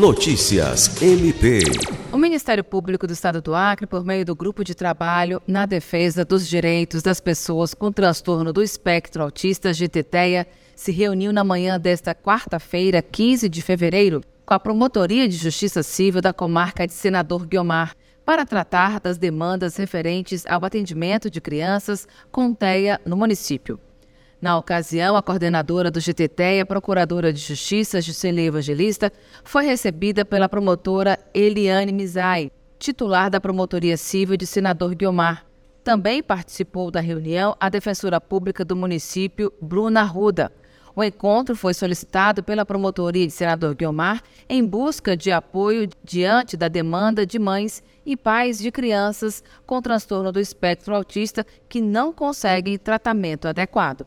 Notícias MP. O Ministério Público do Estado do Acre, por meio do Grupo de Trabalho na Defesa dos Direitos das Pessoas com Transtorno do Espectro Autista, GTTEA, se reuniu na manhã desta quarta-feira, 15 de fevereiro, com a Promotoria de Justiça Civil da comarca de Senador Guiomar, para tratar das demandas referentes ao atendimento de crianças com TEA no município. Na ocasião, a coordenadora do GTT, a procuradora de Justiça, Juscelia Evangelista, foi recebida pela promotora Eliane Mizai, titular da Promotoria Civil de Senador Guiomar. Também participou da reunião a defensora pública do município, Bruna Ruda. O encontro foi solicitado pela Promotoria de Senador Guiomar em busca de apoio diante da demanda de mães e pais de crianças com transtorno do espectro autista que não conseguem tratamento adequado.